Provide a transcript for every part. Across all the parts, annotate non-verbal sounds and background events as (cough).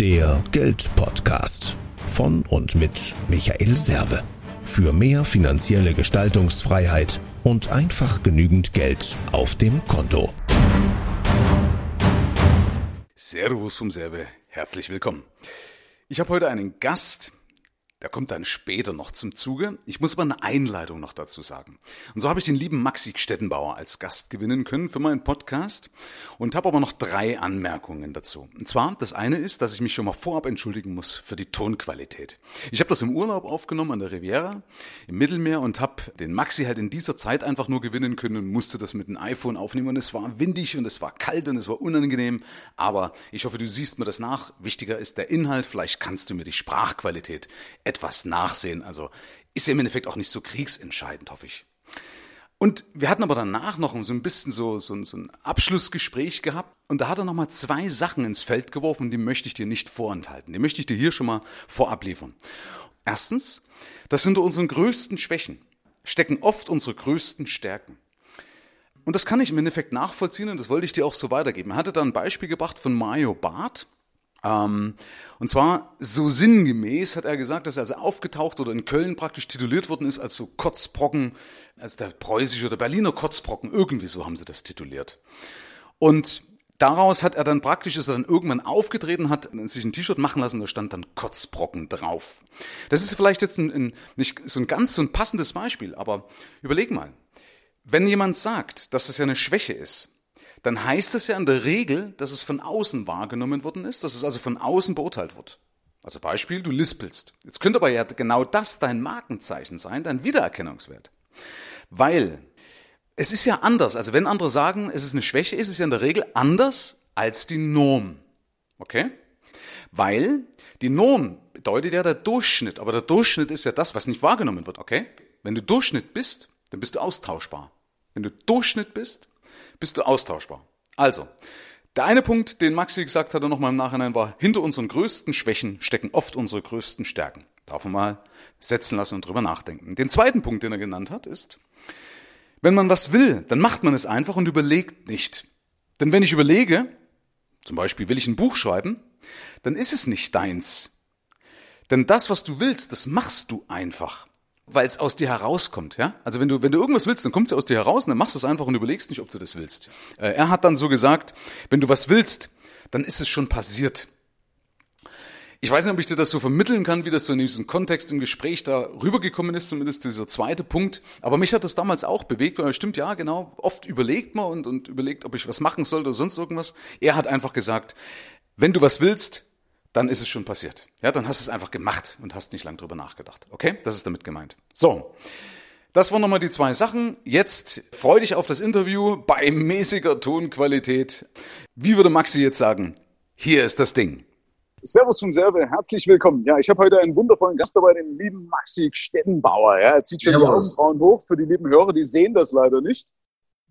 Der Geldpodcast von und mit Michael Serve. Für mehr finanzielle Gestaltungsfreiheit und einfach genügend Geld auf dem Konto. Servus vom Serve, herzlich willkommen. Ich habe heute einen Gast, der kommt dann später noch zum Zuge. Ich muss aber eine Einleitung noch dazu sagen. Und so habe ich den lieben Maxi Stettenbauer als Gast gewinnen können für meinen Podcast und habe aber noch drei Anmerkungen dazu. Und zwar, das eine ist, dass ich mich schon mal vorab entschuldigen muss für die Tonqualität. Ich habe das im Urlaub aufgenommen an der Riviera im Mittelmeer und habe den Maxi halt in dieser Zeit einfach nur gewinnen können und musste das mit dem iPhone aufnehmen. Und es war windig und es war kalt und es war unangenehm. Aber ich hoffe, du siehst mir das nach. Wichtiger ist der Inhalt. Vielleicht kannst du mir die Sprachqualität etwas nachsehen. Also ist im Endeffekt auch nicht so kriegsentscheidend, hoffe ich. Und wir hatten aber danach noch so ein bisschen so, so, so ein Abschlussgespräch gehabt. Und da hat er nochmal zwei Sachen ins Feld geworfen, die möchte ich dir nicht vorenthalten. Die möchte ich dir hier schon mal vorab liefern. Erstens, das sind unsere größten Schwächen, stecken oft unsere größten Stärken. Und das kann ich im Endeffekt nachvollziehen und das wollte ich dir auch so weitergeben. Er hatte da ein Beispiel gebracht von Mario Barth. Ähm, und zwar so sinngemäß hat er gesagt, dass er also aufgetaucht oder in Köln praktisch tituliert worden ist als so Kotzbrocken, als der preußische oder Berliner Kotzbrocken, irgendwie so haben sie das tituliert. Und daraus hat er dann praktisch, ist er dann irgendwann aufgetreten, hat sich ein T-Shirt machen lassen, da stand dann Kotzbrocken drauf. Das ist vielleicht jetzt ein, ein, nicht so ein ganz so ein passendes Beispiel, aber überleg mal, wenn jemand sagt, dass das ja eine Schwäche ist, dann heißt es ja in der Regel, dass es von außen wahrgenommen worden ist, dass es also von außen beurteilt wird. Also Beispiel, du lispelst. Jetzt könnte aber ja genau das dein Markenzeichen sein, dein Wiedererkennungswert. Weil es ist ja anders. Also wenn andere sagen, es ist eine Schwäche, ist es ja in der Regel anders als die Norm. Okay? Weil die Norm bedeutet ja der Durchschnitt. Aber der Durchschnitt ist ja das, was nicht wahrgenommen wird. Okay? Wenn du Durchschnitt bist, dann bist du austauschbar. Wenn du Durchschnitt bist, bist du austauschbar. Also, der eine Punkt, den Maxi gesagt hatte nochmal im Nachhinein, war, hinter unseren größten Schwächen stecken oft unsere größten Stärken. Darf man mal setzen lassen und drüber nachdenken. Den zweiten Punkt, den er genannt hat, ist, wenn man was will, dann macht man es einfach und überlegt nicht. Denn wenn ich überlege, zum Beispiel will ich ein Buch schreiben, dann ist es nicht deins. Denn das, was du willst, das machst du einfach weil es aus dir herauskommt, ja? Also wenn du wenn du irgendwas willst, dann kommt es aus dir heraus und dann machst du es einfach und überlegst nicht, ob du das willst. Äh, er hat dann so gesagt, wenn du was willst, dann ist es schon passiert. Ich weiß nicht, ob ich dir das so vermitteln kann, wie das so in diesem Kontext im Gespräch da rübergekommen ist, zumindest dieser zweite Punkt. Aber mich hat das damals auch bewegt, weil stimmt, ja, genau, oft überlegt man und, und überlegt, ob ich was machen soll oder sonst irgendwas. Er hat einfach gesagt, wenn du was willst, dann ist es schon passiert. Ja, dann hast du es einfach gemacht und hast nicht lange drüber nachgedacht. Okay? Das ist damit gemeint. So. Das waren nochmal die zwei Sachen. Jetzt freu dich auf das Interview bei mäßiger Tonqualität. Wie würde Maxi jetzt sagen? Hier ist das Ding. Servus vom Serve, herzlich willkommen. Ja, ich habe heute einen wundervollen Gast dabei, den lieben Maxi Stettenbauer. Ja, er zieht schon Servus. die Augenbrauen hoch. Für die lieben Hörer, die sehen das leider nicht.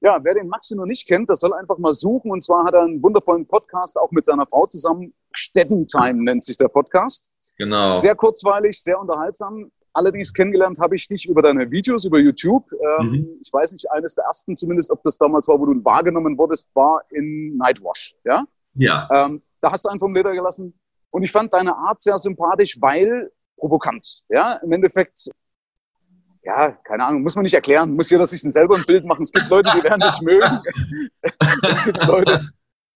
Ja, wer den Maxi noch nicht kennt, das soll einfach mal suchen. Und zwar hat er einen wundervollen Podcast, auch mit seiner Frau zusammen. Steddentime nennt sich der Podcast. Genau. Sehr kurzweilig, sehr unterhaltsam. Alle, die es kennengelernt, habe ich dich über deine Videos, über YouTube. Ähm, mhm. Ich weiß nicht, eines der ersten zumindest, ob das damals war, wo du wahrgenommen wurdest, war in Nightwash. Ja. Ja. Ähm, da hast du einen vom Leder gelassen. Und ich fand deine Art sehr sympathisch, weil provokant. Ja, im Endeffekt ja, keine Ahnung, muss man nicht erklären, muss jeder sich selber ein Bild machen. Es gibt Leute, die werden dich mögen. (laughs) es gibt Leute,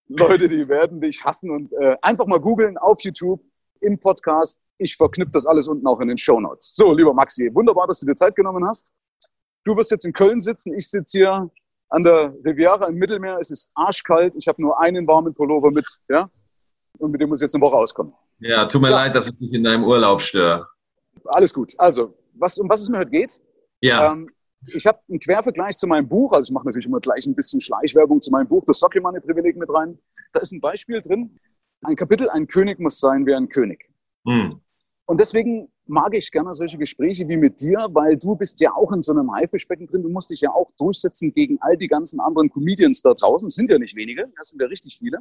Leute, die werden dich hassen und äh, einfach mal googeln auf YouTube, im Podcast. Ich verknüpfe das alles unten auch in den Show Notes. So, lieber Maxi, wunderbar, dass du dir Zeit genommen hast. Du wirst jetzt in Köln sitzen, ich sitze hier an der Riviera im Mittelmeer. Es ist arschkalt, ich habe nur einen warmen Pullover mit, ja, und mit dem muss ich jetzt eine Woche auskommen. Ja, tut mir ja. leid, dass ich dich in deinem Urlaub störe. Alles gut. Also, was, um was es mir heute geht. Ja. Ähm, ich habe einen Quervergleich zu meinem Buch, also ich mache natürlich immer gleich ein bisschen Schleichwerbung zu meinem Buch, das Socke meine Privileg mit rein. Da ist ein Beispiel drin, ein Kapitel, ein König muss sein wie ein König. Mhm. Und deswegen mag ich gerne solche Gespräche wie mit dir, weil du bist ja auch in so einem Haifischbecken drin. Du musst dich ja auch durchsetzen gegen all die ganzen anderen Comedians da draußen. Es sind ja nicht wenige, das sind ja richtig viele.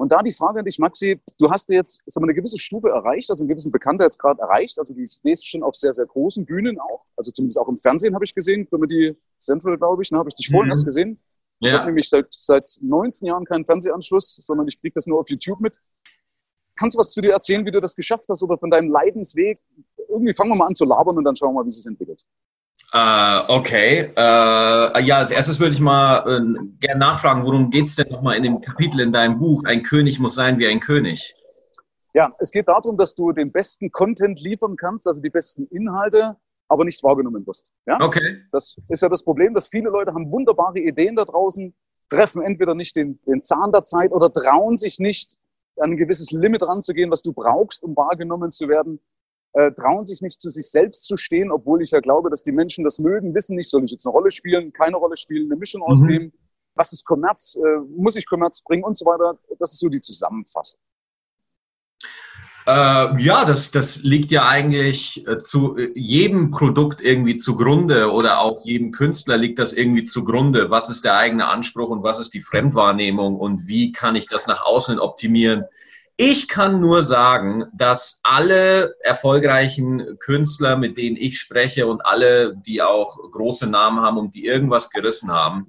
Und da die Frage an dich, Maxi, du hast jetzt sagen wir, eine gewisse Stufe erreicht, also einen gewissen Bekanntheitsgrad erreicht. Also du stehst schon auf sehr, sehr großen Bühnen auch. Also zumindest auch im Fernsehen habe ich gesehen, Comedy Central, glaube ich, ne, habe ich dich vorhin mhm. erst gesehen. Ja. Ich habe nämlich seit, seit 19 Jahren keinen Fernsehanschluss, sondern ich kriege das nur auf YouTube mit. kannst du was zu dir erzählen, wie du das geschafft hast oder von deinem Leidensweg? Irgendwie fangen wir mal an zu labern und dann schauen wir mal, wie es sich entwickelt. Uh, okay. Uh, ja, als erstes würde ich mal uh, gerne nachfragen, worum geht es denn nochmal in dem Kapitel in deinem Buch? Ein König muss sein wie ein König. Ja, es geht darum, dass du den besten Content liefern kannst, also die besten Inhalte, aber nicht wahrgenommen wirst. Ja? Okay. Das ist ja das Problem, dass viele Leute haben wunderbare Ideen da draußen, treffen entweder nicht den, den Zahn der Zeit oder trauen sich nicht, an ein gewisses Limit ranzugehen, was du brauchst, um wahrgenommen zu werden äh, trauen sich nicht zu sich selbst zu stehen, obwohl ich ja glaube, dass die Menschen das mögen, wissen nicht, soll ich jetzt eine Rolle spielen, keine Rolle spielen, eine Mischung mhm. dem, was ist Kommerz, äh, muss ich Kommerz bringen und so weiter. Das ist so die Zusammenfassung. Äh, ja, das, das liegt ja eigentlich äh, zu äh, jedem Produkt irgendwie zugrunde oder auch jedem Künstler liegt das irgendwie zugrunde. Was ist der eigene Anspruch und was ist die Fremdwahrnehmung und wie kann ich das nach außen optimieren? Ich kann nur sagen, dass alle erfolgreichen Künstler, mit denen ich spreche und alle, die auch große Namen haben und die irgendwas gerissen haben,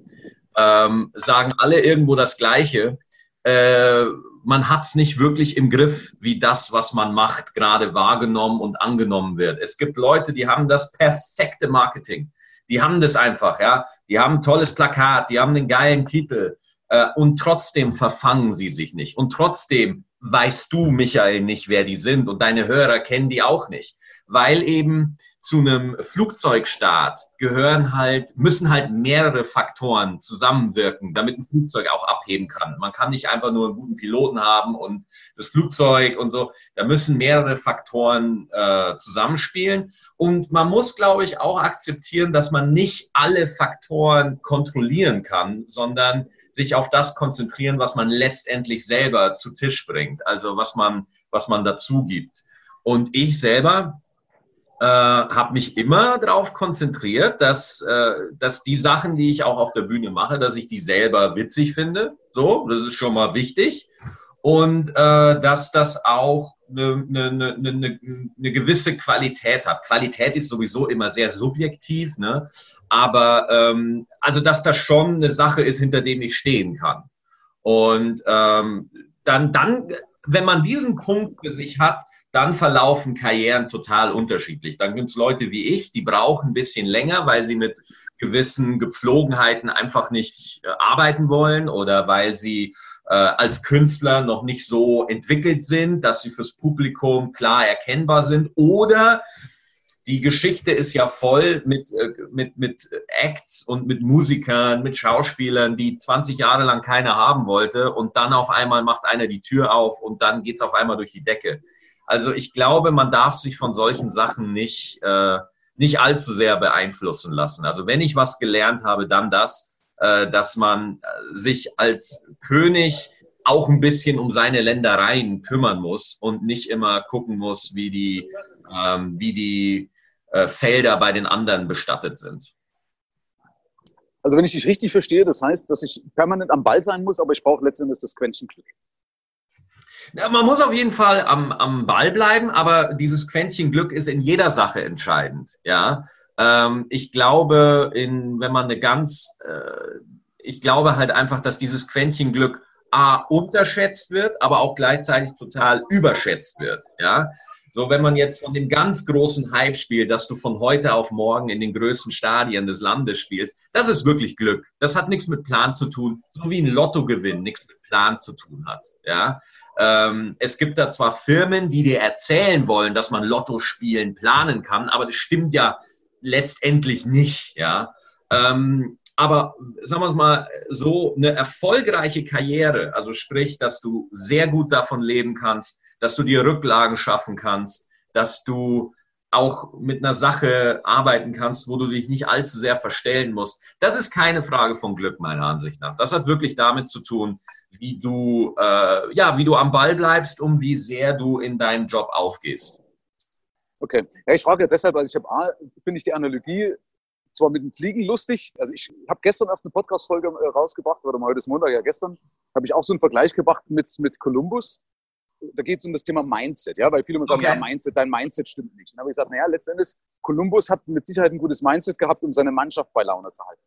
ähm, sagen alle irgendwo das Gleiche. Äh, man hat es nicht wirklich im Griff, wie das, was man macht, gerade wahrgenommen und angenommen wird. Es gibt Leute, die haben das perfekte Marketing. Die haben das einfach, ja. Die haben ein tolles Plakat, die haben einen geilen Titel äh, und trotzdem verfangen sie sich nicht. Und trotzdem weißt du, Michael, nicht, wer die sind und deine Hörer kennen die auch nicht, weil eben zu einem Flugzeugstart gehören halt, müssen halt mehrere Faktoren zusammenwirken, damit ein Flugzeug auch abheben kann. Man kann nicht einfach nur einen guten Piloten haben und das Flugzeug und so. Da müssen mehrere Faktoren äh, zusammenspielen. Und man muss, glaube ich, auch akzeptieren, dass man nicht alle Faktoren kontrollieren kann, sondern sich auf das konzentrieren, was man letztendlich selber zu Tisch bringt, also was man, was man dazu gibt. Und ich selber äh, habe mich immer darauf konzentriert, dass, äh, dass die Sachen, die ich auch auf der Bühne mache, dass ich die selber witzig finde. So, das ist schon mal wichtig. Und äh, dass das auch eine, eine, eine, eine gewisse Qualität hat. Qualität ist sowieso immer sehr subjektiv, ne? aber ähm, also dass das schon eine Sache ist, hinter dem ich stehen kann. Und ähm, dann, dann, wenn man diesen Punkt für sich hat, dann verlaufen Karrieren total unterschiedlich. Dann gibt es Leute wie ich, die brauchen ein bisschen länger, weil sie mit gewissen Gepflogenheiten einfach nicht äh, arbeiten wollen oder weil sie äh, als Künstler noch nicht so entwickelt sind, dass sie fürs Publikum klar erkennbar sind. Oder die Geschichte ist ja voll mit, äh, mit, mit Acts und mit Musikern, mit Schauspielern, die 20 Jahre lang keiner haben wollte und dann auf einmal macht einer die Tür auf und dann geht es auf einmal durch die Decke. Also ich glaube, man darf sich von solchen Sachen nicht, äh, nicht allzu sehr beeinflussen lassen. Also wenn ich was gelernt habe, dann das, dass man äh, sich als König auch ein bisschen um seine Ländereien kümmern muss und nicht immer gucken muss, wie die, ähm, wie die äh, Felder bei den anderen bestattet sind. Also wenn ich dich richtig verstehe, das heißt, dass ich permanent am Ball sein muss, aber ich brauche letztendlich das Quäntchen Glück. Ja, man muss auf jeden Fall am, am Ball bleiben, aber dieses Quäntchen Glück ist in jeder Sache entscheidend. Ja, ähm, ich glaube, in, wenn man eine ganz, äh, ich glaube halt einfach, dass dieses Quäntchen Glück A, unterschätzt wird, aber auch gleichzeitig total überschätzt wird. Ja, so, wenn man jetzt von dem ganz großen Hype spielt, dass du von heute auf morgen in den größten Stadien des Landes spielst, das ist wirklich Glück. Das hat nichts mit Plan zu tun, so wie ein Lottogewinn nichts mit Plan zu tun hat. Ja, ähm, es gibt da zwar Firmen, die dir erzählen wollen, dass man Lotto spielen planen kann, aber das stimmt ja letztendlich nicht, ja. Ähm, aber sagen wir es mal so, eine erfolgreiche Karriere, also sprich, dass du sehr gut davon leben kannst, dass du dir Rücklagen schaffen kannst, dass du auch mit einer Sache arbeiten kannst, wo du dich nicht allzu sehr verstellen musst. Das ist keine Frage von Glück, meiner Ansicht nach. Das hat wirklich damit zu tun, wie du, äh, ja, wie du am Ball bleibst und wie sehr du in deinem Job aufgehst. Okay. Ja, ich frage deshalb, weil ich habe A, finde ich die Analogie zwar mit dem Fliegen lustig. Also ich habe gestern erst eine Podcast-Folge äh, rausgebracht, oder heute ist Montag, ja gestern, habe ich auch so einen Vergleich gebracht mit, mit Columbus. Da geht es um das Thema Mindset, ja, weil viele immer sagen, okay. ja, Mindset, dein Mindset stimmt nicht. Und dann habe ich gesagt, naja, letztendlich, Columbus hat mit Sicherheit ein gutes Mindset gehabt, um seine Mannschaft bei Laune zu halten.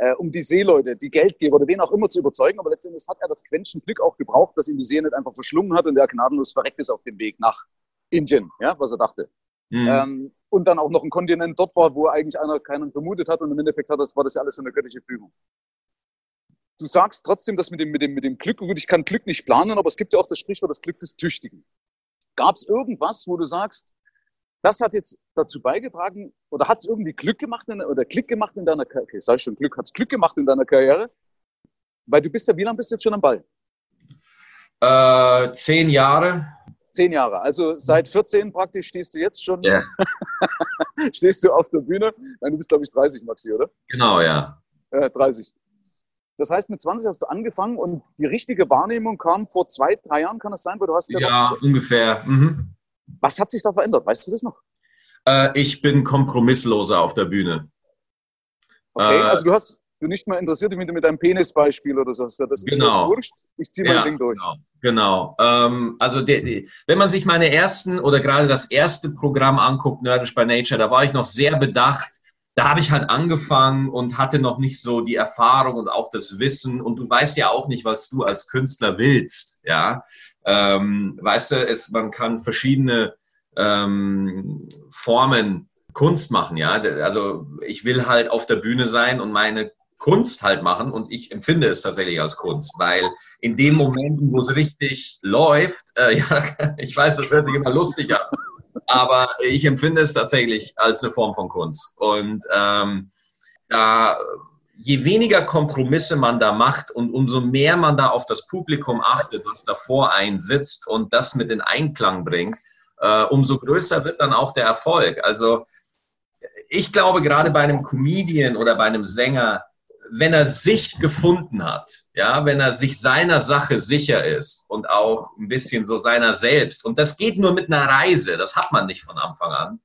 äh, um die Seeleute, die Geldgeber oder wen auch immer zu überzeugen. Aber letztendlich hat er das Quäntchen Glück auch gebraucht, dass ihn die See nicht einfach verschlungen hat und er gnadenlos verreckt ist auf dem Weg nach Indien, ja, was er dachte. Mhm. Ähm, und dann auch noch ein Kontinent dort war, wo eigentlich einer keinen vermutet hat und im Endeffekt hat das, war das ja alles so eine göttliche Fügung. Du sagst trotzdem, dass mit dem, mit dem, mit dem Glück, gut, ich kann Glück nicht planen, aber es gibt ja auch das Sprichwort, das Glück des Tüchtigen. Gab es irgendwas, wo du sagst, das hat jetzt dazu beigetragen oder hat es irgendwie Glück gemacht in, oder Klick gemacht in deiner Karriere? Okay, sag ich schon Glück, hat es Glück gemacht in deiner Karriere? Weil du bist ja, wie lange bist du jetzt schon am Ball? Äh, zehn Jahre. Zehn Jahre. Also seit 14 praktisch stehst du jetzt schon, yeah. (laughs) stehst du auf der Bühne. Nein, du bist, glaube ich, 30, Maxi, oder? Genau, ja. Äh, 30. Das heißt, mit 20 hast du angefangen und die richtige Wahrnehmung kam vor zwei, drei Jahren, kann es sein? Weil du hast ja, ja ungefähr. Mhm. Was hat sich da verändert? Weißt du das noch? Äh, ich bin kompromissloser auf der Bühne. Okay, äh, also du hast du nicht mehr interessiert mit, mit deinem Penisbeispiel oder so. Das ist genau. wurscht. Ich ziehe mein ja, Ding durch. Genau. genau. Ähm, also de, de, wenn man sich meine ersten oder gerade das erste Programm anguckt, Nerdish by Nature, da war ich noch sehr bedacht. Da habe ich halt angefangen und hatte noch nicht so die Erfahrung und auch das Wissen. Und du weißt ja auch nicht, was du als Künstler willst. Ja, ähm, weißt du, es, man kann verschiedene ähm, Formen Kunst machen, ja. Also ich will halt auf der Bühne sein und meine Kunst halt machen und ich empfinde es tatsächlich als Kunst, weil in dem Moment, wo es richtig läuft, äh, (laughs) ja, ich weiß, das hört sich immer lustig an, aber ich empfinde es tatsächlich als eine Form von Kunst. Und ähm, da je weniger Kompromisse man da macht und umso mehr man da auf das Publikum achtet, was davor einsitzt und das mit in Einklang bringt, äh, umso größer wird dann auch der Erfolg. Also ich glaube, gerade bei einem Comedian oder bei einem Sänger, wenn er sich gefunden hat, ja, wenn er sich seiner Sache sicher ist und auch ein bisschen so seiner selbst, und das geht nur mit einer Reise, das hat man nicht von Anfang an,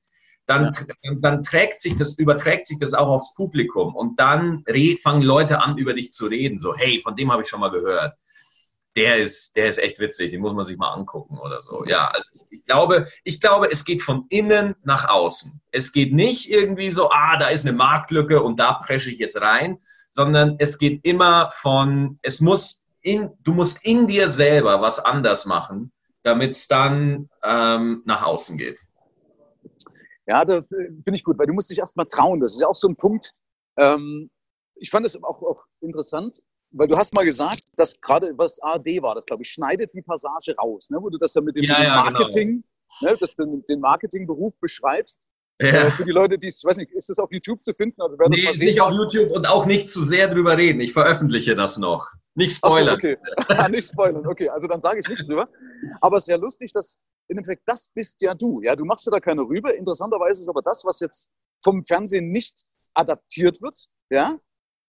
dann, ja. dann trägt sich das, überträgt sich das auch aufs Publikum und dann fangen Leute an, über dich zu reden, so, hey, von dem habe ich schon mal gehört. Der ist, der ist echt witzig, den muss man sich mal angucken oder so. Ja, also ich glaube, ich glaube, es geht von innen nach außen. Es geht nicht irgendwie so, ah, da ist eine Marktlücke und da presche ich jetzt rein, sondern es geht immer von, es muss in, du musst in dir selber was anders machen, damit es dann ähm, nach außen geht. Ja, da finde ich gut, weil du musst dich erstmal trauen. Das ist ja auch so ein Punkt. Ähm, ich fand es auch, auch interessant, weil du hast mal gesagt, dass gerade was ARD war, das glaube ich, schneidet die Passage raus, ne, wo du das ja mit dem, ja, ja, genau. Marketing, genau. ne, dass du den Marketingberuf beschreibst. Ja. Äh, für die Leute, die es, weiß nicht, ist das auf YouTube zu finden? Also wer nee, das mal ist nicht auf YouTube und auch nicht zu sehr drüber reden. Ich veröffentliche das noch. Nicht spoilern. So, okay. (laughs) nicht spoilern, okay. Also dann sage ich nichts drüber. Aber es ist ja lustig, dass im Endeffekt, das bist ja du. Ja, du machst ja da keine Rübe. Interessanterweise ist aber das, was jetzt vom Fernsehen nicht adaptiert wird, ja.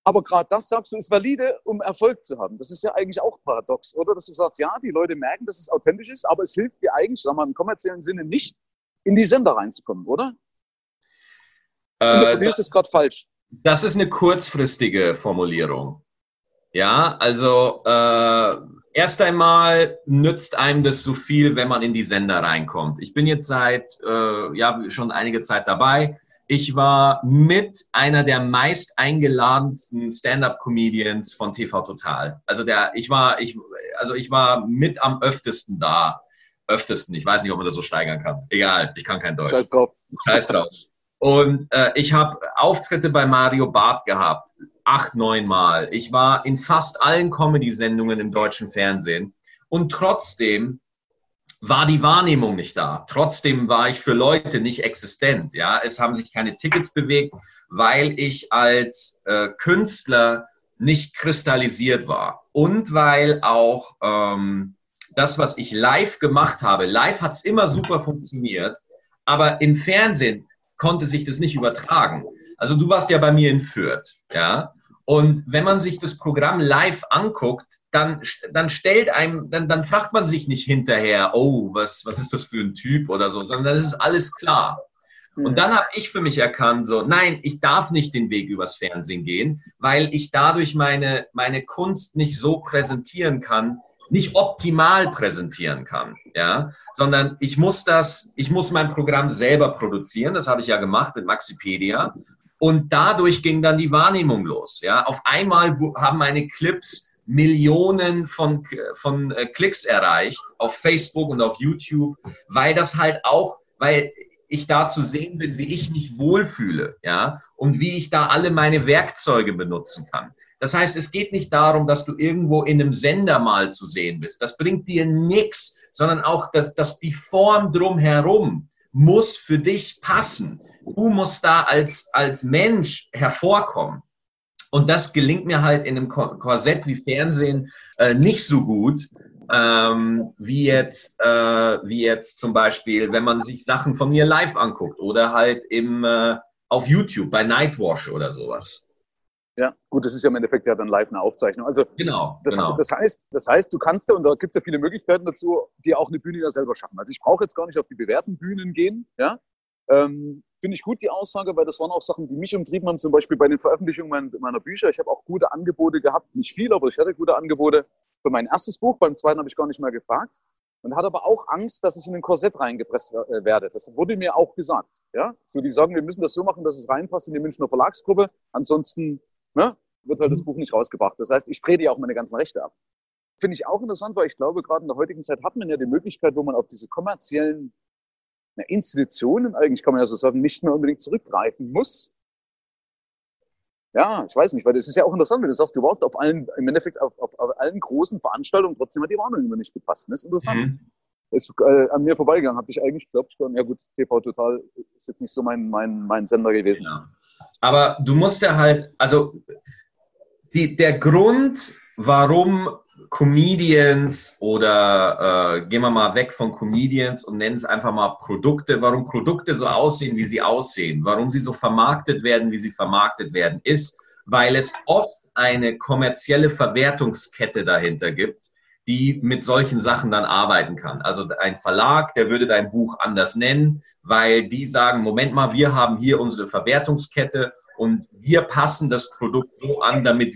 Aber gerade das, sagst du, ist valide, um Erfolg zu haben. Das ist ja eigentlich auch paradox, oder? Dass du sagst, ja, die Leute merken, dass es authentisch ist, aber es hilft dir eigentlich, sagen wir mal, im kommerziellen Sinne nicht, in die Sender reinzukommen, oder? Äh, Interpretiere ich das gerade falsch? Das ist eine kurzfristige Formulierung. Ja, also äh, erst einmal nützt einem das so viel, wenn man in die Sender reinkommt. Ich bin jetzt seit äh, ja schon einige Zeit dabei. Ich war mit einer der meist eingeladensten Stand-up-Comedians von TV Total. Also der, ich war, ich, also ich war mit am öftesten da. Öftesten. Ich weiß nicht, ob man das so steigern kann. Egal, ich kann kein Deutsch. Scheiß drauf. Scheiß drauf. Und äh, ich habe Auftritte bei Mario Barth gehabt acht, neun Mal. Ich war in fast allen Comedy-Sendungen im deutschen Fernsehen. Und trotzdem war die Wahrnehmung nicht da. Trotzdem war ich für Leute nicht existent. Ja, es haben sich keine Tickets bewegt, weil ich als äh, Künstler nicht kristallisiert war und weil auch ähm, das, was ich live gemacht habe, live hat es immer super funktioniert, aber im Fernsehen konnte sich das nicht übertragen. Also du warst ja bei mir in Fürth, ja, und wenn man sich das Programm live anguckt, dann, dann stellt einem, dann, dann fragt man sich nicht hinterher, oh, was, was ist das für ein Typ oder so, sondern es ist alles klar. Und mhm. dann habe ich für mich erkannt, so, nein, ich darf nicht den Weg übers Fernsehen gehen, weil ich dadurch meine, meine Kunst nicht so präsentieren kann, nicht optimal präsentieren kann, ja, sondern ich muss das, ich muss mein Programm selber produzieren, das habe ich ja gemacht mit Maxipedia Und dadurch ging dann die Wahrnehmung los. Ja, auf einmal haben meine Clips Millionen von, von äh, Klicks erreicht auf Facebook und auf YouTube, weil das halt auch, weil ich da zu sehen bin, wie ich mich wohlfühle, ja, und wie ich da alle meine Werkzeuge benutzen kann. Das heißt, es geht nicht darum, dass du irgendwo in einem Sender mal zu sehen bist. Das bringt dir nichts, sondern auch, dass, dass die Form drumherum muss für dich passen. Du musst da als, als Mensch hervorkommen. Und das gelingt mir halt in einem Korsett wie Fernsehen äh, nicht so gut, ähm, wie, jetzt, äh, wie jetzt zum Beispiel, wenn man sich Sachen von mir live anguckt oder halt im, äh, auf YouTube bei Nightwash oder sowas. Ja, gut, das ist ja im Endeffekt ja dann live eine Aufzeichnung. Also genau, das, genau. das heißt, das heißt, du kannst ja, und da gibt es ja viele Möglichkeiten dazu, die auch eine Bühne ja selber schaffen. Also ich brauche jetzt gar nicht auf die bewährten Bühnen gehen, ja. Ähm, Finde ich gut, die Aussage, weil das waren auch Sachen, die mich umtrieben haben, zum Beispiel bei den Veröffentlichungen meiner, meiner Bücher. Ich habe auch gute Angebote gehabt, nicht viel, aber ich hatte gute Angebote für mein erstes Buch. Beim zweiten habe ich gar nicht mehr gefragt und hatte aber auch Angst, dass ich in ein Korsett reingepresst äh, werde. Das wurde mir auch gesagt. Ja? So, die sagen, wir müssen das so machen, dass es reinpasst in die Münchner Verlagsgruppe. Ansonsten ne, wird halt das. Buch nicht rausgebracht. Das heißt, ich trete ja auch meine ganzen Rechte ab. Finde ich auch interessant, weil ich glaube, gerade in der heutigen Zeit hat man ja die Möglichkeit, wo man auf diese kommerziellen Institutionen, eigentlich kann man ja so sagen, nicht mehr unbedingt zurückgreifen muss. Ja, ich weiß nicht, weil das ist ja auch interessant, wenn du sagst, du warst auf allen, im Endeffekt auf, auf, auf allen großen Veranstaltungen, trotzdem hat die Warnung immer nicht gepasst. Das ist interessant. Mhm. Ist äh, an mir vorbeigegangen, habe ich eigentlich geglaubt, ja gut, TV Total ist jetzt nicht so mein, mein, mein Sender gewesen. Ja. Aber du musst ja halt, also die, der Grund, warum Comedians oder äh, gehen wir mal weg von Comedians und nennen es einfach mal Produkte, warum Produkte so aussehen, wie sie aussehen, warum sie so vermarktet werden, wie sie vermarktet werden, ist, weil es oft eine kommerzielle Verwertungskette dahinter gibt, die mit solchen Sachen dann arbeiten kann. Also ein Verlag, der würde dein Buch anders nennen, weil die sagen, Moment mal, wir haben hier unsere Verwertungskette und wir passen das Produkt so an, damit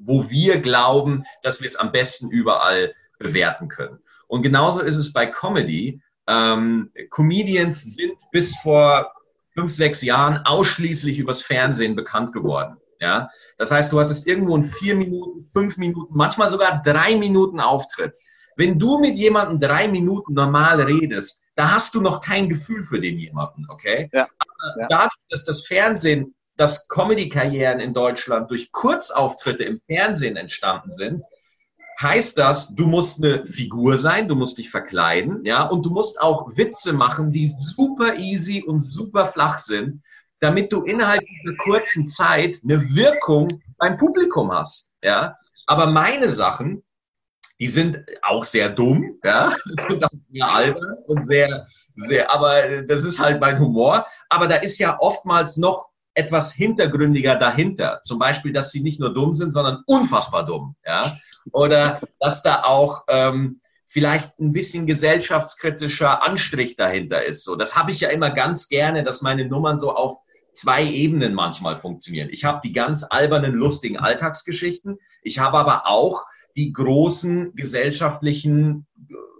wo wir glauben, dass wir es am besten überall bewerten können. Und genauso ist es bei Comedy. Ähm, Comedians sind bis vor fünf, sechs Jahren ausschließlich übers Fernsehen bekannt geworden. Ja, das heißt, du hattest irgendwo einen vier Minuten, fünf Minuten, manchmal sogar drei Minuten Auftritt. Wenn du mit jemandem drei Minuten normal redest, da hast du noch kein Gefühl für den jemanden, okay? Ja, ja. Dadurch, dass das Fernsehen dass Comedy-Karrieren in Deutschland durch Kurzauftritte im Fernsehen entstanden sind, heißt das, du musst eine Figur sein, du musst dich verkleiden, ja, und du musst auch Witze machen, die super easy und super flach sind, damit du innerhalb dieser kurzen Zeit eine Wirkung beim Publikum hast, ja. Aber meine Sachen, die sind auch sehr dumm, ja, sind auch sehr albern und sehr, sehr, aber das ist halt mein Humor. Aber da ist ja oftmals noch etwas hintergründiger dahinter. Zum Beispiel, dass sie nicht nur dumm sind, sondern unfassbar dumm. Ja? Oder dass da auch ähm, vielleicht ein bisschen gesellschaftskritischer Anstrich dahinter ist. So, das habe ich ja immer ganz gerne, dass meine Nummern so auf zwei Ebenen manchmal funktionieren. Ich habe die ganz albernen, lustigen Alltagsgeschichten. Ich habe aber auch die großen gesellschaftlichen,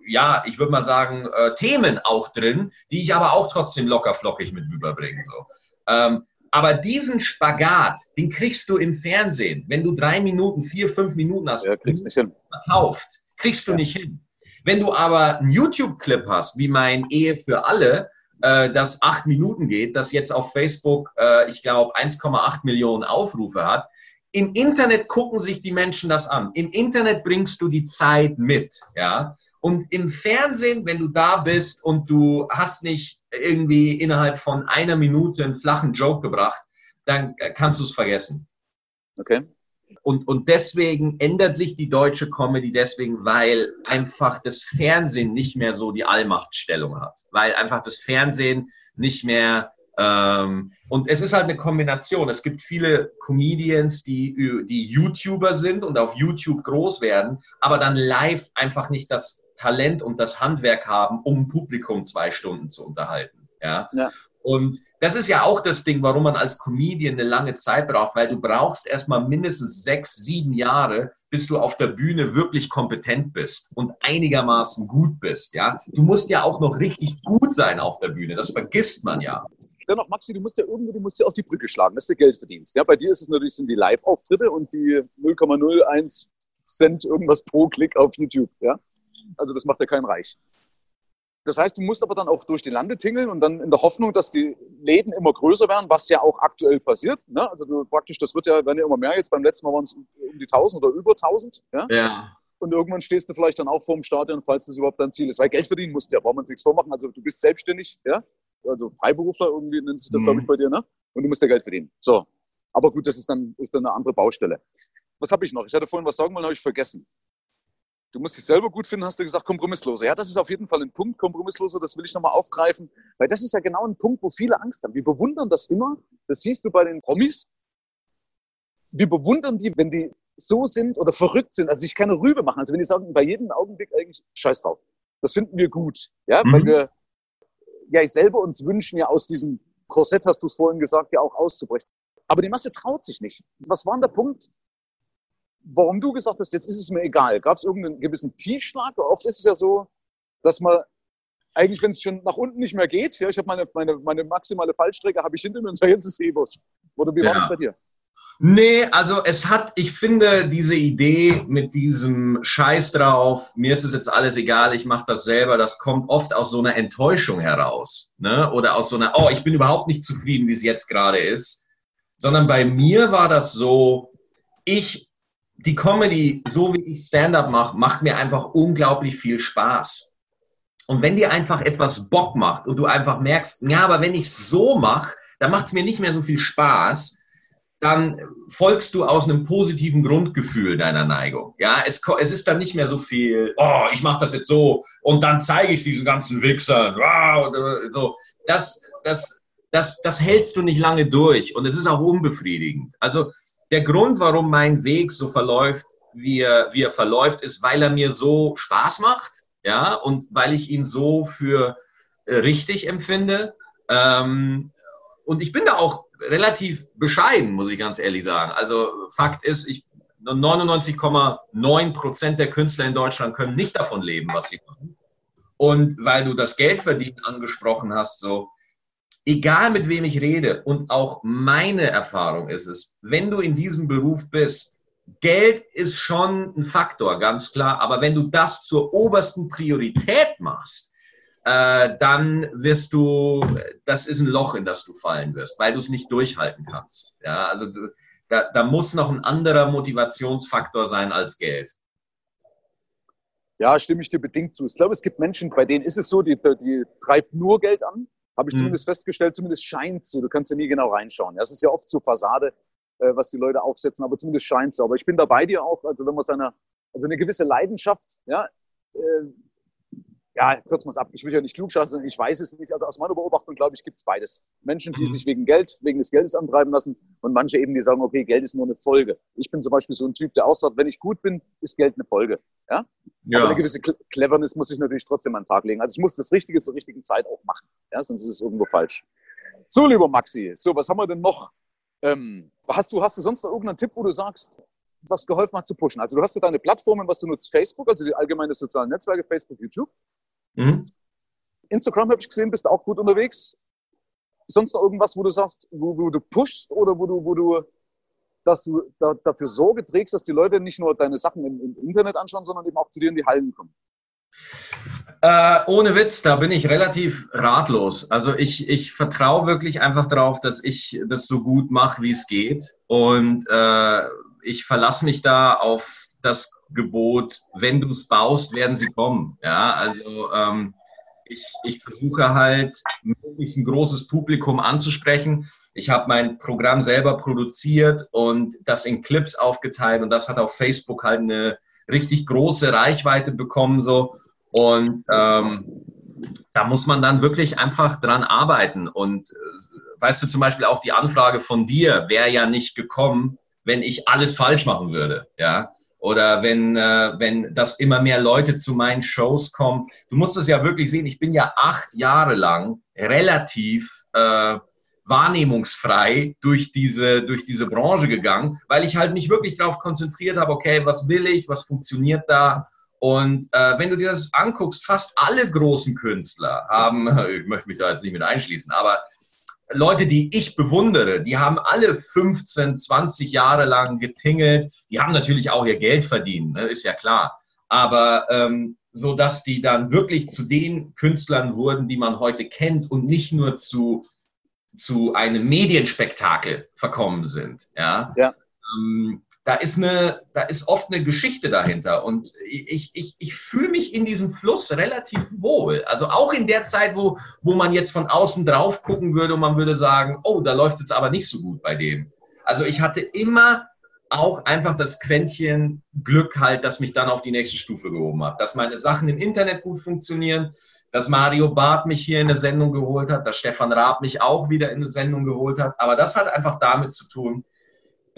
ja, ich würde mal sagen, äh, Themen auch drin, die ich aber auch trotzdem locker flockig mit überbringe. So. Ähm, aber diesen Spagat, den kriegst du im Fernsehen, wenn du drei Minuten, vier, fünf Minuten hast, ja, kriegst nicht hin. verkauft, kriegst du ja. nicht hin. Wenn du aber einen YouTube-Clip hast, wie mein Ehe für alle, äh, das acht Minuten geht, das jetzt auf Facebook, äh, ich glaube, 1,8 Millionen Aufrufe hat, im Internet gucken sich die Menschen das an. Im Internet bringst du die Zeit mit, ja. Und im Fernsehen, wenn du da bist und du hast nicht irgendwie innerhalb von einer Minute einen flachen Joke gebracht, dann kannst du es vergessen. Okay. Und, und deswegen ändert sich die deutsche Comedy deswegen, weil einfach das Fernsehen nicht mehr so die Allmachtstellung hat. Weil einfach das Fernsehen nicht mehr ähm, und es ist halt eine Kombination. Es gibt viele Comedians, die, die YouTuber sind und auf YouTube groß werden, aber dann live einfach nicht das Talent und das Handwerk haben, um ein Publikum zwei Stunden zu unterhalten. Ja. ja. Und das ist ja auch das Ding, warum man als Comedian eine lange Zeit braucht, weil du brauchst erstmal mindestens sechs, sieben Jahre, bis du auf der Bühne wirklich kompetent bist und einigermaßen gut bist. Ja, du musst ja auch noch richtig gut sein auf der Bühne. Das vergisst man ja. Dennoch, Maxi, du musst ja irgendwo, du musst ja auch die Brücke schlagen, dass du Geld verdienst. Ja, bei dir ist es natürlich sind die Live-Auftritte und die 0,01 Cent irgendwas pro Klick auf YouTube. Ja, also das macht ja kein Reich. Das heißt, du musst aber dann auch durch die Lande tingeln und dann in der Hoffnung, dass die Läden immer größer werden, was ja auch aktuell passiert. Ne? Also du, praktisch, das wird ja, werden ja immer mehr. Jetzt beim letzten Mal waren es um die 1000 oder über 1000. Ja? ja. Und irgendwann stehst du vielleicht dann auch vor dem Stadion, falls das überhaupt dein Ziel ist. Weil Geld verdienen musst du ja, braucht man sich nichts vormachen. Also du bist selbstständig, ja? Also Freiberufler irgendwie nennt sich das, mhm. glaube ich, bei dir, ne? Und du musst ja Geld verdienen. So. Aber gut, das ist dann, ist dann eine andere Baustelle. Was habe ich noch? Ich hatte vorhin was sagen wollen, habe ich vergessen. Du musst dich selber gut finden, hast du gesagt, kompromissloser. Ja, das ist auf jeden Fall ein Punkt, kompromissloser, das will ich nochmal aufgreifen, weil das ist ja genau ein Punkt, wo viele Angst haben. Wir bewundern das immer, das siehst du bei den Promis. Wir bewundern die, wenn die so sind oder verrückt sind, also sich keine Rübe machen. Also wenn die sagen, bei jedem Augenblick eigentlich Scheiß drauf. Das finden wir gut, ja, mhm. weil wir ja selber uns wünschen, ja aus diesem Korsett, hast du es vorhin gesagt, ja auch auszubrechen. Aber die Masse traut sich nicht. Was war denn der Punkt, warum du gesagt hast, jetzt ist es mir egal. Gab es irgendeinen gewissen Tiefschlag? Oft ist es ja so, dass man eigentlich, wenn es schon nach unten nicht mehr geht, ja, ich habe meine, meine, meine maximale Fallstrecke habe ich hinter mir und sage, (laughs) jetzt ist Ebusch. Oder wie ja. war das bei dir? Nee, also es hat, ich finde diese Idee mit diesem Scheiß drauf, mir ist es jetzt alles egal, ich mache das selber, das kommt oft aus so einer Enttäuschung heraus. Ne? Oder aus so einer, oh, ich bin überhaupt nicht zufrieden, wie es jetzt gerade ist. Sondern bei mir war das so, ich die Comedy, so wie ich Stand-up mache, macht mir einfach unglaublich viel Spaß. Und wenn dir einfach etwas Bock macht und du einfach merkst, ja, aber wenn ich so mache, dann macht es mir nicht mehr so viel Spaß, dann folgst du aus einem positiven Grundgefühl deiner Neigung. Ja, es, es ist dann nicht mehr so viel, oh, ich mache das jetzt so und dann zeige ich diesen ganzen Wichsern. Wow, so. Das, das, das, das hältst du nicht lange durch und es ist auch unbefriedigend. Also der Grund, warum mein Weg so verläuft, wie er, wie er verläuft, ist, weil er mir so Spaß macht, ja, und weil ich ihn so für äh, richtig empfinde. Ähm, und ich bin da auch relativ bescheiden, muss ich ganz ehrlich sagen. Also Fakt ist, ich 99,9 Prozent der Künstler in Deutschland können nicht davon leben, was sie machen. Und weil du das Geldverdienen angesprochen hast, so, egal mit wem ich rede und auch meine Erfahrung ist es, wenn du in diesem Beruf bist, Geld ist schon ein Faktor, ganz klar, aber wenn du das zur obersten Priorität machst, äh, dann wirst du, das ist ein Loch, in das du fallen wirst, weil du es nicht durchhalten kannst. Ja, also da, da muss noch ein anderer Motivationsfaktor sein als Geld. Ja, stimme ich dir bedingt zu. Ich glaube, es gibt Menschen, bei denen ist es so, die, die treibt nur Geld an habe ich mhm. zumindest festgestellt, zumindest scheint so. Du kannst ja nie genau reinschauen. Das ist ja oft so Fassade, äh, was die Leute aufsetzen, aber zumindest scheint so. Aber ich bin da bei dir auch, also wenn man seine, also eine gewisse Leidenschaft, ja, äh, ja, kurz mal ab. Ich will ja nicht klugscheißen, ich weiß es nicht. Also aus meiner Beobachtung, glaube ich, gibt es beides. Menschen, die mhm. sich wegen Geld, wegen des Geldes antreiben lassen und manche eben, die sagen, okay, Geld ist nur eine Folge. Ich bin zum Beispiel so ein Typ, der auch sagt, wenn ich gut bin, ist Geld eine Folge. Ja? ja. Aber eine gewisse Cleverness muss ich natürlich trotzdem an den Tag legen. Also ich muss das Richtige zur richtigen Zeit auch machen. Ja? Sonst ist es irgendwo falsch. So, lieber Maxi, so, was haben wir denn noch? Ähm, hast, du, hast du sonst noch irgendeinen Tipp, wo du sagst, was geholfen hat zu pushen? Also du hast ja deine Plattformen, was du nutzt, Facebook, also die allgemeine sozialen Netzwerke, Facebook, YouTube. Mhm. Instagram habe ich gesehen, bist du auch gut unterwegs. Sonst noch irgendwas, wo du sagst, wo, wo du pushst oder wo du, wo du, dass du da, dafür Sorge trägst, dass die Leute nicht nur deine Sachen im, im Internet anschauen, sondern eben auch zu dir in die Hallen kommen? Äh, ohne Witz, da bin ich relativ ratlos. Also ich, ich vertraue wirklich einfach darauf, dass ich das so gut mache, wie es geht. Und äh, ich verlasse mich da auf das Gebot, wenn du es baust, werden sie kommen. Ja, also ähm, ich, ich versuche halt, möglichst ein großes Publikum anzusprechen. Ich habe mein Programm selber produziert und das in Clips aufgeteilt und das hat auf Facebook halt eine richtig große Reichweite bekommen. So. Und ähm, da muss man dann wirklich einfach dran arbeiten. Und äh, weißt du, zum Beispiel auch die Anfrage von dir wäre ja nicht gekommen, wenn ich alles falsch machen würde. Ja, oder wenn, äh, wenn das immer mehr Leute zu meinen Shows kommen. Du musst es ja wirklich sehen, ich bin ja acht Jahre lang relativ äh, wahrnehmungsfrei durch diese, durch diese Branche gegangen, weil ich halt mich wirklich darauf konzentriert habe, okay, was will ich, was funktioniert da? Und äh, wenn du dir das anguckst, fast alle großen Künstler haben, (laughs) ich möchte mich da jetzt nicht mit einschließen, aber Leute, die ich bewundere, die haben alle 15, 20 Jahre lang getingelt. Die haben natürlich auch ihr Geld verdient, ne, ist ja klar. Aber ähm, so dass die dann wirklich zu den Künstlern wurden, die man heute kennt und nicht nur zu zu einem Medienspektakel verkommen sind. Ja. ja. Ähm, da ist eine, da ist oft eine Geschichte dahinter und ich, ich, ich fühle mich in diesem Fluss relativ wohl. Also auch in der Zeit, wo, wo man jetzt von außen drauf gucken würde und man würde sagen, oh, da läuft es jetzt aber nicht so gut bei dem. Also ich hatte immer auch einfach das Quäntchen Glück halt, das mich dann auf die nächste Stufe gehoben hat. Dass meine Sachen im Internet gut funktionieren, dass Mario Barth mich hier in eine Sendung geholt hat, dass Stefan Raab mich auch wieder in eine Sendung geholt hat. Aber das hat einfach damit zu tun,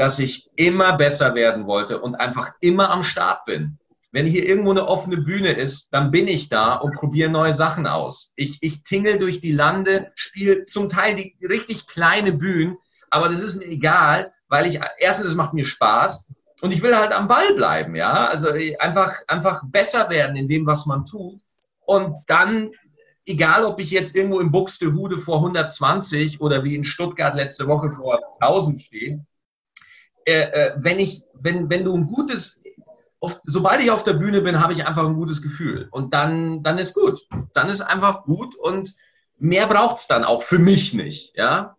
dass ich immer besser werden wollte und einfach immer am Start bin. Wenn hier irgendwo eine offene Bühne ist, dann bin ich da und probiere neue Sachen aus. Ich, ich tingel durch die Lande, spiele zum Teil die richtig kleine Bühnen, aber das ist mir egal, weil ich, erstens, es macht mir Spaß und ich will halt am Ball bleiben, ja. Also einfach, einfach besser werden in dem, was man tut und dann, egal ob ich jetzt irgendwo in Buxtehude vor 120 oder wie in Stuttgart letzte Woche vor 1000 stehe, äh, äh, wenn, ich, wenn, wenn du ein gutes, oft, sobald ich auf der Bühne bin, habe ich einfach ein gutes Gefühl. Und dann, dann ist gut. Dann ist einfach gut und mehr braucht es dann auch für mich nicht. Ja,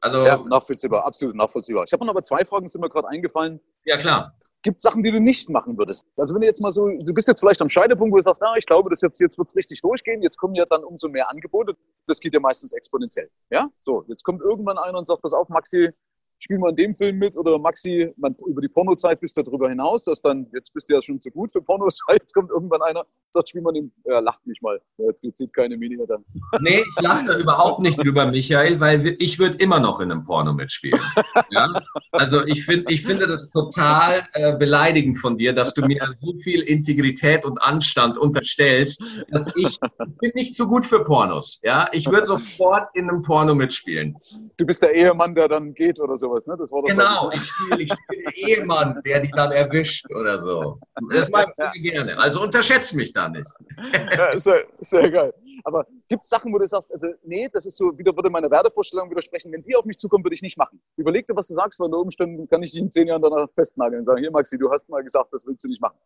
also, ja, nachvollziehbar, absolut nachvollziehbar. Ich habe noch aber zwei Fragen, sind mir gerade eingefallen. Ja, klar gibt es Sachen, die du nicht machen würdest? Also wenn du jetzt mal so, du bist jetzt vielleicht am Scheidepunkt, wo du sagst, na, ich glaube, das jetzt, jetzt wird es richtig durchgehen, jetzt kommen ja dann umso mehr Angebote. Das geht ja meistens exponentiell. Ja, so, jetzt kommt irgendwann einer und sagt, pass auf, Maxi, spiel mal in dem Film mit oder Maxi, man, über die Pornozeit bist du darüber hinaus, dass dann, jetzt bist du ja schon zu gut für Pornozeit, (laughs) kommt irgendwann einer, sagt, spiel mal den, ja, lacht nicht mal, jetzt zieht keine Mini dann. (laughs) Nee, ich lache da überhaupt nicht drüber, Michael, weil ich würde immer noch in einem Porno mitspielen. Ja? Also ich, find, ich finde das total äh, beleidigend von dir, dass du mir so viel Integrität und Anstand unterstellst, dass ich, ich bin nicht so gut für Pornos. Ja? Ich würde sofort in einem Porno mitspielen. Du bist der Ehemann, der dann geht oder sowas, ne? Das war genau, ich spiele ich spiel Ehemann, der dich dann erwischt oder so. Das mag ich gerne. Also unterschätzt mich da nicht. ja, ist ja, ist ja geil. Aber gibt es Sachen, wo du sagst, also nee, das ist so, wieder würde meiner Wertevorstellung widersprechen. Wenn die auf mich zukommen, würde ich nicht machen. Überleg dir, was du sagst, weil unter Umständen kann ich dich in zehn Jahren danach festnageln und sagen, hier Maxi, du hast mal gesagt, das willst du nicht machen.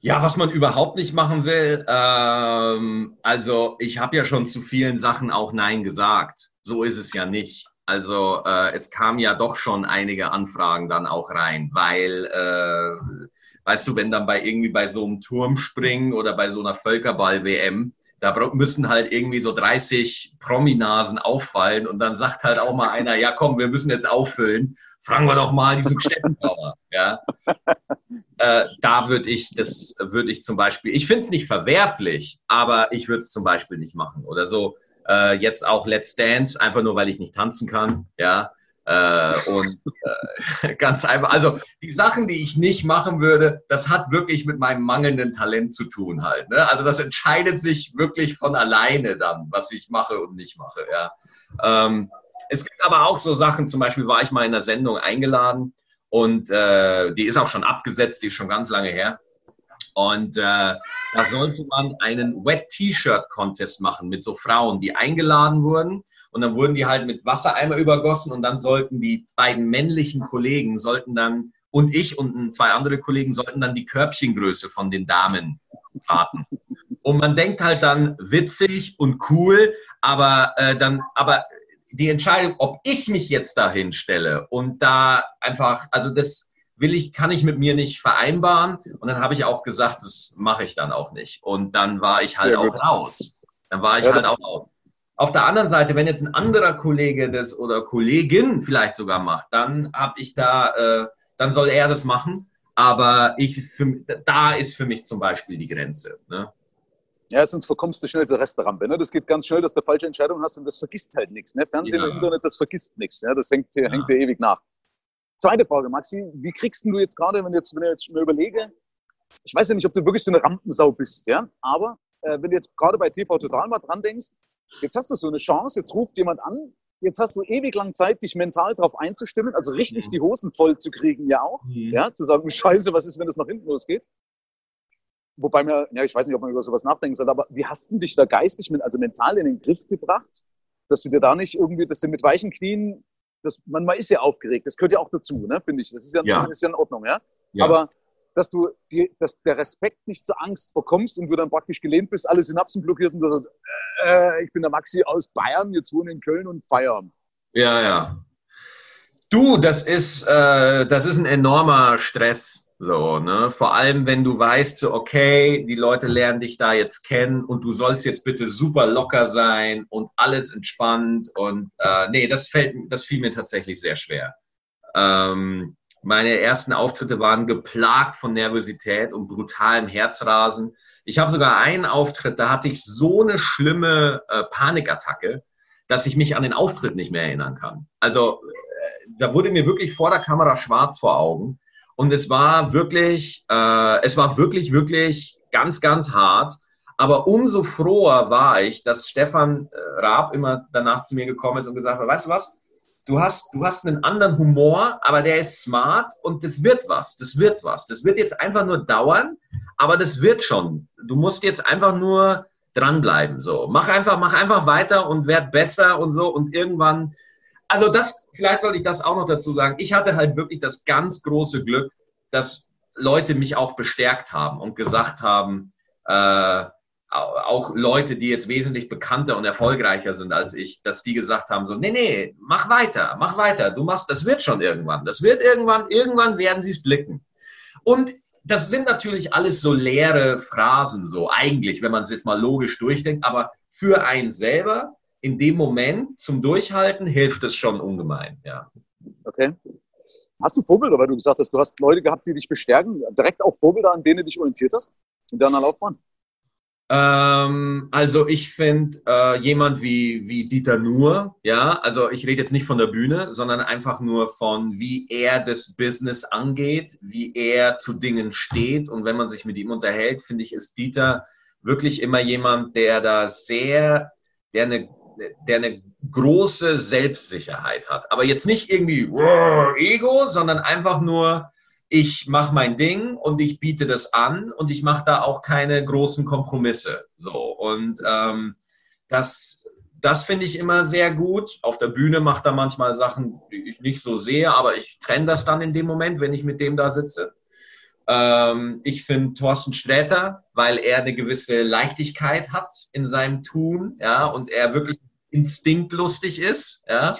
Ja, was man überhaupt nicht machen will, ähm, also ich habe ja schon zu vielen Sachen auch Nein gesagt. So ist es ja nicht. Also äh, es kam ja doch schon einige Anfragen dann auch rein, weil, äh, weißt du, wenn dann bei irgendwie bei so einem Turmspringen oder bei so einer Völkerball-WM, da müssen halt irgendwie so 30 Prominasen auffallen und dann sagt halt auch mal einer, ja komm, wir müssen jetzt auffüllen, fragen wir doch mal diesen Städtenbauer. (laughs) Ja? Äh, da würde ich, das würde ich zum Beispiel, ich finde es nicht verwerflich, aber ich würde es zum Beispiel nicht machen. Oder so, äh, jetzt auch Let's Dance, einfach nur weil ich nicht tanzen kann. Ja. Äh, und äh, (laughs) ganz einfach, also die Sachen, die ich nicht machen würde, das hat wirklich mit meinem mangelnden Talent zu tun halt. Ne? Also das entscheidet sich wirklich von alleine dann, was ich mache und nicht mache. Ja. Ähm, es gibt aber auch so Sachen, zum Beispiel war ich mal in einer Sendung eingeladen und äh, die ist auch schon abgesetzt, die ist schon ganz lange her. Und äh, da sollte man einen Wet-T-Shirt-Contest machen mit so Frauen, die eingeladen wurden. Und dann wurden die halt mit Wassereimer übergossen und dann sollten die beiden männlichen Kollegen sollten dann und ich und zwei andere Kollegen sollten dann die Körbchengröße von den Damen raten. Und man denkt halt dann witzig und cool, aber äh, dann, aber die Entscheidung, ob ich mich jetzt dahin stelle und da einfach, also das, will ich, kann ich mit mir nicht vereinbaren. Und dann habe ich auch gesagt, das mache ich dann auch nicht. Und dann war ich halt auch raus. Dann war ich ja, halt auch raus. Auf der anderen Seite, wenn jetzt ein anderer Kollege das oder Kollegin vielleicht sogar macht, dann habe ich da, äh, dann soll er das machen. Aber ich, für, da ist für mich zum Beispiel die Grenze. Ne? Ja, sonst verkommst du schnell zur Resterampe. Ne? Das geht ganz schnell, dass du falsche Entscheidung hast und das vergisst halt nichts. Ne? Fernsehen ja. und Internet, das vergisst nichts. Ja? Das hängt, ja. hängt dir ewig nach. Zweite Frage, Maxi, wie kriegst du jetzt gerade, wenn, jetzt, wenn ich jetzt mal überlege, ich weiß ja nicht, ob du wirklich so eine Rampensau bist, ja, aber äh, wenn du jetzt gerade bei TV Total mal dran denkst, jetzt hast du so eine Chance, jetzt ruft jemand an jetzt hast du ewig lang Zeit, dich mental darauf einzustimmen, also richtig mhm. die Hosen voll zu kriegen, ja auch. Mhm. Ja, zu sagen, (laughs) scheiße, was ist, wenn das nach hinten losgeht? Wobei mir, ja, ich weiß nicht, ob man über sowas nachdenken soll, aber wie hast du dich da geistig, also mental in den Griff gebracht, dass du dir da nicht irgendwie, dass du mit weichen Knien, das, man, man ist ja aufgeregt, das gehört ja auch dazu, ne, finde ich. Das ist ja, ja. ist ja in Ordnung, ja? ja. Aber dass du die, dass der Respekt nicht zur Angst verkommst und du dann praktisch gelehnt bist, alle Synapsen blockiert und du sagst, äh, ich bin der Maxi aus Bayern, jetzt wohne in Köln und feiern. Ja, ja. Du, das ist, äh, das ist ein enormer Stress. So, ne? Vor allem, wenn du weißt, so, okay, die Leute lernen dich da jetzt kennen und du sollst jetzt bitte super locker sein und alles entspannt. Und äh, nee, das fällt, das fiel mir tatsächlich sehr schwer. Ähm, meine ersten Auftritte waren geplagt von Nervosität und brutalem Herzrasen. Ich habe sogar einen Auftritt, da hatte ich so eine schlimme äh, Panikattacke, dass ich mich an den Auftritt nicht mehr erinnern kann. Also äh, da wurde mir wirklich vor der Kamera schwarz vor Augen. Und es war wirklich, äh, es war wirklich, wirklich ganz, ganz hart. Aber umso froher war ich, dass Stefan äh, Raab immer danach zu mir gekommen ist und gesagt hat, weißt du was? Du hast, du hast einen anderen Humor, aber der ist smart und das wird was, das wird was. Das wird jetzt einfach nur dauern, aber das wird schon. Du musst jetzt einfach nur dranbleiben. So, mach einfach, mach einfach weiter und werd besser und so und irgendwann also das, vielleicht sollte ich das auch noch dazu sagen. Ich hatte halt wirklich das ganz große Glück, dass Leute mich auch bestärkt haben und gesagt haben, äh, auch Leute, die jetzt wesentlich bekannter und erfolgreicher sind als ich, dass die gesagt haben, so, nee, nee, mach weiter, mach weiter, du machst, das wird schon irgendwann, das wird irgendwann, irgendwann werden sie es blicken. Und das sind natürlich alles so leere Phrasen, so eigentlich, wenn man es jetzt mal logisch durchdenkt, aber für einen selber in dem Moment zum Durchhalten hilft es schon ungemein, ja. Okay. Hast du Vorbilder, weil du gesagt hast, du hast Leute gehabt, die dich bestärken, direkt auch Vorbilder, an denen du dich orientiert hast in deiner Laufbahn? Ähm, also ich finde äh, jemand wie, wie Dieter Nuhr, ja, also ich rede jetzt nicht von der Bühne, sondern einfach nur von, wie er das Business angeht, wie er zu Dingen steht und wenn man sich mit ihm unterhält, finde ich, ist Dieter wirklich immer jemand, der da sehr, der eine der eine große Selbstsicherheit hat. Aber jetzt nicht irgendwie wow, Ego, sondern einfach nur, ich mache mein Ding und ich biete das an und ich mache da auch keine großen Kompromisse. So und ähm, das, das finde ich immer sehr gut. Auf der Bühne macht er manchmal Sachen, die ich nicht so sehe, aber ich trenne das dann in dem Moment, wenn ich mit dem da sitze. Ähm, ich finde Thorsten Sträter, weil er eine gewisse Leichtigkeit hat in seinem Tun, ja, und er wirklich instinktlustig ist, ja.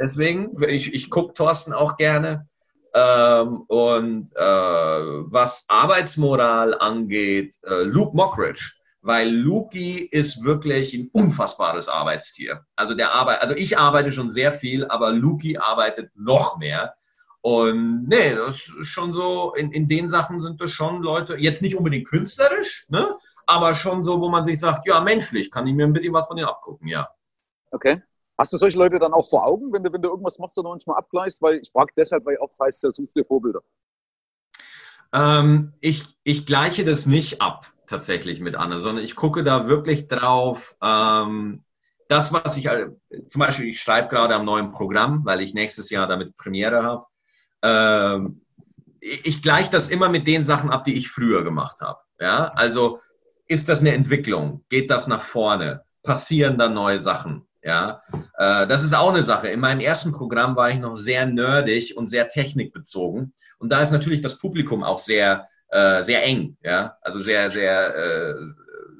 Deswegen, ich, ich gucke Thorsten auch gerne. Ähm, und äh, was Arbeitsmoral angeht, äh, Luke Mockridge, weil Luki ist wirklich ein unfassbares Arbeitstier. Also der Arbeit, also ich arbeite schon sehr viel, aber Luki arbeitet noch mehr. Und nee, das ist schon so, in, in den Sachen sind das schon Leute, jetzt nicht unbedingt künstlerisch, ne? aber schon so, wo man sich sagt, ja, menschlich, kann ich mir ein bisschen was von denen abgucken, ja. Okay. Hast du solche Leute dann auch vor Augen, wenn du, wenn du irgendwas machst oder manchmal abgleichst? Weil ich frage deshalb, weil ich oft heißt, such dir Vorbilder. Ähm, ich, ich gleiche das nicht ab, tatsächlich mit anderen, sondern ich gucke da wirklich drauf, ähm, das, was ich, zum Beispiel, ich schreibe gerade am neuen Programm, weil ich nächstes Jahr damit Premiere habe ähm, ich gleiche das immer mit den Sachen ab, die ich früher gemacht habe. Ja, also ist das eine Entwicklung? Geht das nach vorne? Passieren da neue Sachen? Ja, äh, das ist auch eine Sache. In meinem ersten Programm war ich noch sehr nerdig und sehr technikbezogen. Und da ist natürlich das Publikum auch sehr, äh, sehr eng. Ja, also sehr, sehr, äh,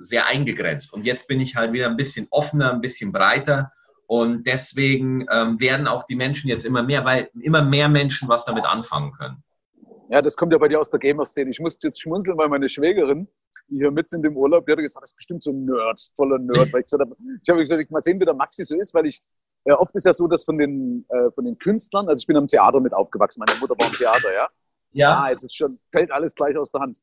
sehr eingegrenzt. Und jetzt bin ich halt wieder ein bisschen offener, ein bisschen breiter und deswegen ähm, werden auch die Menschen jetzt immer mehr, weil immer mehr Menschen was damit anfangen können. Ja, das kommt ja bei dir aus der Gamer-Szene. Ich musste jetzt schmunzeln, weil meine Schwägerin, die hier mit sind im Urlaub, die hat gesagt, das ist bestimmt so ein Nerd, voller Nerd. weil ich gesagt habe, ich habe gesagt, ich mal sehen, wie der Maxi so ist, weil ich, ja, oft ist ja so, dass von den, äh, von den Künstlern, also ich bin am Theater mit aufgewachsen, meine Mutter war im Theater, ja. Ja. Ah, jetzt ist schon, fällt alles gleich aus der Hand.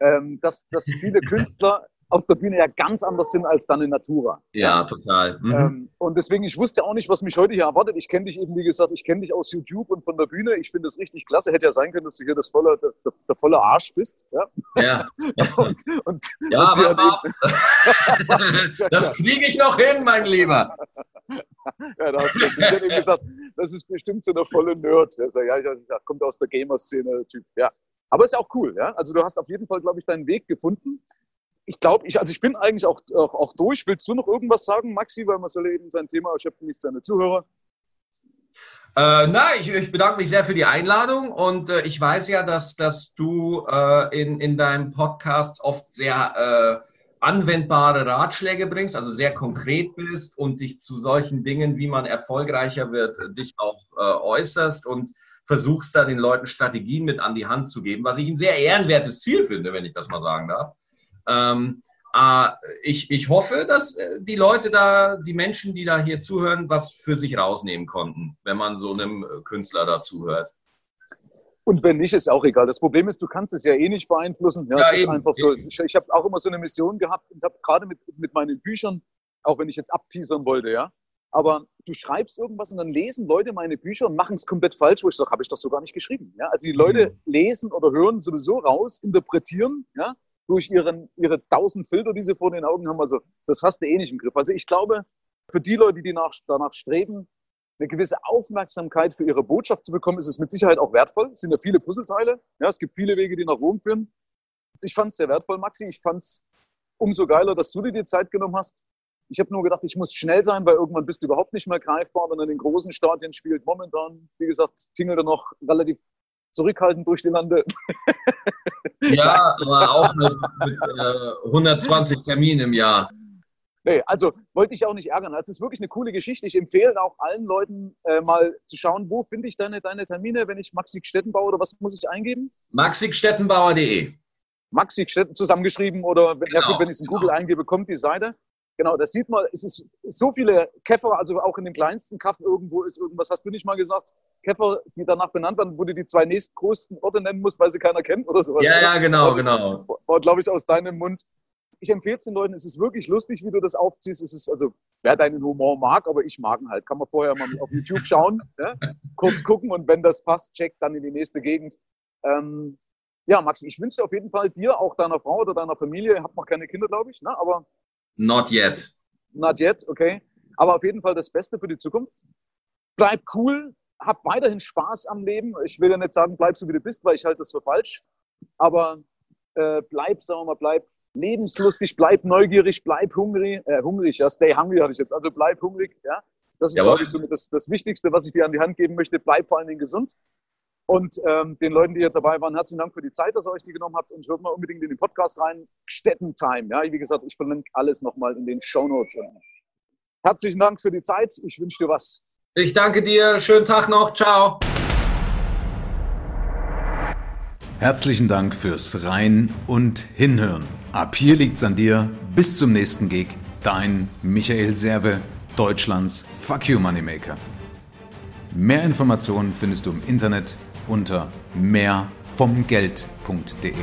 Ähm, dass, dass viele Künstler auf der Bühne ja ganz anders sind als dann in Natura. Ja, total. Mhm. Ähm, und deswegen, ich wusste auch nicht, was mich heute hier erwartet. Ich kenne dich eben, wie gesagt, ich kenne dich aus YouTube und von der Bühne. Ich finde das richtig klasse. Hätte ja sein können, dass du hier das volle, der, der volle Arsch bist. Ja. ja. (laughs) und, und, ja, und aber, (laughs) das kriege ich noch hin, mein Lieber. ja, da hat ich eben gesagt, das ist bestimmt so eine volle Nerd. Der sagt, ja, ich, ja, kommt aus der Gamer-Szene, Typ. Ja. Aber ist auch cool, ja. Also du hast auf jeden Fall, glaube ich, deinen Weg gefunden. Ich glaube, ich, also ich bin eigentlich auch, auch, auch durch. Willst du noch irgendwas sagen, Maxi, weil man soll eben sein Thema erschöpfen, nicht seine Zuhörer? Äh, na, ich, ich, bedanke mich sehr für die Einladung und äh, ich weiß ja, dass, dass du äh, in, in deinem Podcast oft sehr äh, anwendbare Ratschläge bringst, also sehr konkret bist und dich zu solchen Dingen, wie man erfolgreicher wird, dich auch äh, äußerst und versuchst da den Leuten Strategien mit an die Hand zu geben, was ich ein sehr ehrenwertes Ziel finde, wenn ich das mal sagen darf. Ähm, äh, ich, ich hoffe, dass äh, die Leute da, die Menschen, die da hier zuhören, was für sich rausnehmen konnten, wenn man so einem äh, Künstler da zuhört. Und wenn nicht, ist auch egal. Das Problem ist, du kannst es ja eh nicht beeinflussen. Ja, ja eben, so. Ich, ich habe auch immer so eine Mission gehabt und habe gerade mit, mit meinen Büchern, auch wenn ich jetzt abteasern wollte, ja, aber du schreibst irgendwas und dann lesen Leute meine Bücher und machen es komplett falsch, wo ich sage, habe ich das so gar nicht geschrieben. Ja? Also die Leute mhm. lesen oder hören sowieso raus, interpretieren, ja, durch ihren, ihre tausend Filter, die sie vor den Augen haben. Also das hast du eh nicht im Griff. Also ich glaube, für die Leute, die nach, danach streben, eine gewisse Aufmerksamkeit für ihre Botschaft zu bekommen, ist es mit Sicherheit auch wertvoll. Es sind ja viele Puzzleteile. Ja, es gibt viele Wege, die nach Rom führen. Ich fand es sehr wertvoll, Maxi. Ich fand es umso geiler, dass du dir die Zeit genommen hast. Ich habe nur gedacht, ich muss schnell sein, weil irgendwann bist du überhaupt nicht mehr greifbar, wenn er in den großen Stadien spielt. Momentan, wie gesagt, tingelt er noch relativ zurückhaltend durch die Lande. (laughs) Ja, aber auch mit, mit äh, 120 Terminen im Jahr. Nee, also wollte ich auch nicht ärgern. Das ist wirklich eine coole Geschichte. Ich empfehle auch allen Leuten äh, mal zu schauen, wo finde ich deine, deine Termine, wenn ich Maxi Stettenbauer oder was muss ich eingeben? maxistettenbauer.de Maxi Stetten zusammengeschrieben oder genau, ja gut, wenn ich es in Google genau. eingebe, kommt die Seite. Genau, das sieht man, es ist so viele Käfer, also auch in dem kleinsten Kaff irgendwo ist irgendwas, hast du nicht mal gesagt, Käfer, die danach benannt werden, wo du die zwei nächstgrößten Orte nennen musst, weil sie keiner kennt oder sowas. Ja, ja, genau, genau. War, glaube ich, aus deinem Mund. Ich empfehle es den Leuten, es ist wirklich lustig, wie du das aufziehst. Es ist, also, wer deinen Humor mag, aber ich mag ihn halt. Kann man vorher mal auf YouTube schauen, ja? (laughs) kurz gucken und wenn das passt, checkt dann in die nächste Gegend. Ähm, ja, Max, ich wünsche auf jeden Fall dir, auch deiner Frau oder deiner Familie, ihr habt noch keine Kinder, glaube ich, ne? aber Not yet. Not yet, okay. Aber auf jeden Fall das Beste für die Zukunft. Bleib cool, hab weiterhin Spaß am Leben. Ich will ja nicht sagen, bleib so wie du bist, weil ich halte das für falsch. Aber äh, bleib, sagen wir mal, bleib lebenslustig, bleib neugierig, bleib hungrig, äh, hungrig, ja, stay hungry hatte ich jetzt. Also bleib hungrig, ja. Das ist, glaube ich, so das, das Wichtigste, was ich dir an die Hand geben möchte. Bleib vor allen Dingen gesund. Und ähm, den Leuten, die hier dabei waren, herzlichen Dank für die Zeit, dass ihr euch die genommen habt. Und hört mal unbedingt in den Podcast rein. Städtentime. Ja, wie gesagt, ich verlinke alles nochmal in den Show Notes. Herzlichen Dank für die Zeit. Ich wünsche dir was. Ich danke dir. Schönen Tag noch. Ciao. Herzlichen Dank fürs Rein und Hinhören. Ab hier liegt's an dir. Bis zum nächsten Gig. Dein Michael Serve, Deutschlands Fuck You Moneymaker. Mehr Informationen findest du im Internet unter mehrvomgeld.de.